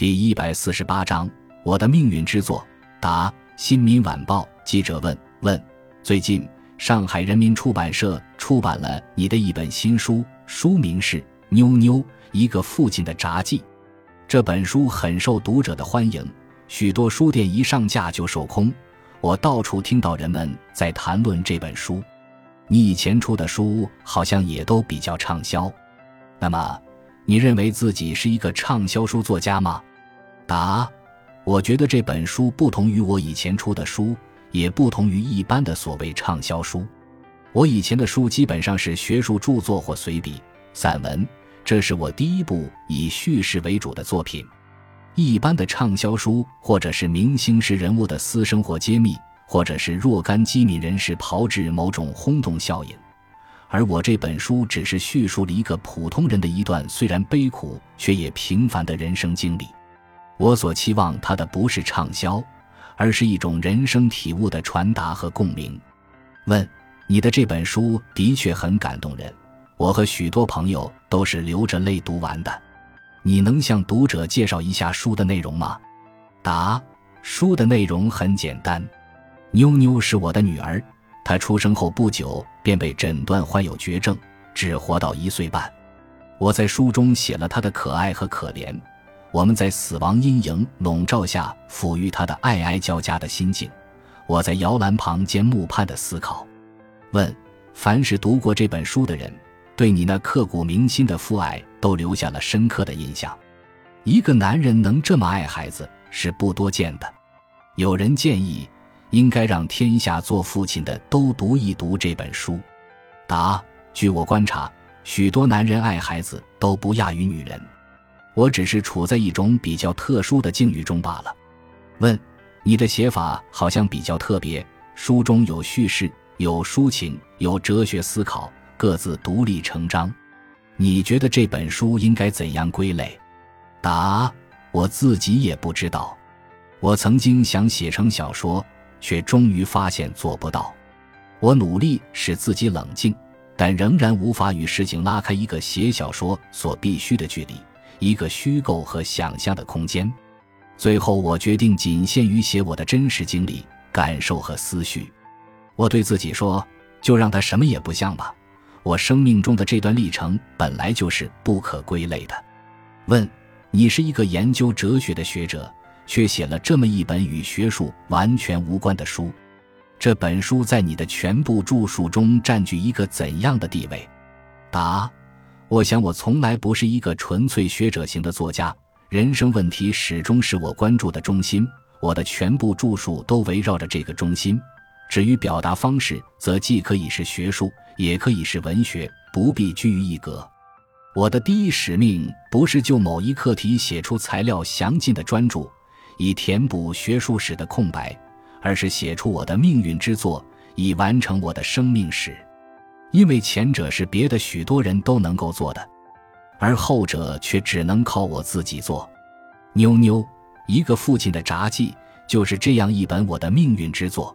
第一百四十八章我的命运之作。答：新民晚报记者问问，最近上海人民出版社出版了你的一本新书，书名是《妞妞一个父亲的札记》。这本书很受读者的欢迎，许多书店一上架就售空。我到处听到人们在谈论这本书。你以前出的书好像也都比较畅销，那么你认为自己是一个畅销书作家吗？答：我觉得这本书不同于我以前出的书，也不同于一般的所谓畅销书。我以前的书基本上是学术著作或随笔、散文，这是我第一部以叙事为主的作品。一般的畅销书，或者是明星式人物的私生活揭秘，或者是若干机敏人士炮制某种轰动效应。而我这本书只是叙述了一个普通人的一段虽然悲苦却也平凡的人生经历。我所期望它的不是畅销，而是一种人生体悟的传达和共鸣。问：你的这本书的确很感动人，我和许多朋友都是流着泪读完的。你能向读者介绍一下书的内容吗？答：书的内容很简单。妞妞是我的女儿，她出生后不久便被诊断患有绝症，只活到一岁半。我在书中写了她的可爱和可怜。我们在死亡阴影笼罩下抚育他的爱爱交加的心境，我在摇篮旁间目盼的思考。问：凡是读过这本书的人，对你那刻骨铭心的父爱都留下了深刻的印象。一个男人能这么爱孩子是不多见的。有人建议，应该让天下做父亲的都读一读这本书。答：据我观察，许多男人爱孩子都不亚于女人。我只是处在一种比较特殊的境遇中罢了。问：你的写法好像比较特别，书中有叙事，有抒情，有哲学思考，各自独立成章。你觉得这本书应该怎样归类？答：我自己也不知道。我曾经想写成小说，却终于发现做不到。我努力使自己冷静，但仍然无法与事情拉开一个写小说所必须的距离。一个虚构和想象的空间，最后我决定仅限于写我的真实经历、感受和思绪。我对自己说：“就让它什么也不像吧。”我生命中的这段历程本来就是不可归类的。问：你是一个研究哲学的学者，却写了这么一本与学术完全无关的书，这本书在你的全部著述中占据一个怎样的地位？答。我想，我从来不是一个纯粹学者型的作家。人生问题始终是我关注的中心，我的全部著述都围绕着这个中心。至于表达方式，则既可以是学术，也可以是文学，不必拘于一格。我的第一使命不是就某一课题写出材料详尽的专著，以填补学术史的空白，而是写出我的命运之作，以完成我的生命史。因为前者是别的许多人都能够做的，而后者却只能靠我自己做。妞妞，一个父亲的札记，就是这样一本我的命运之作。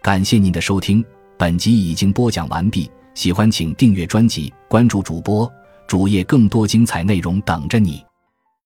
感谢您的收听，本集已经播讲完毕。喜欢请订阅专辑，关注主播主页，更多精彩内容等着你。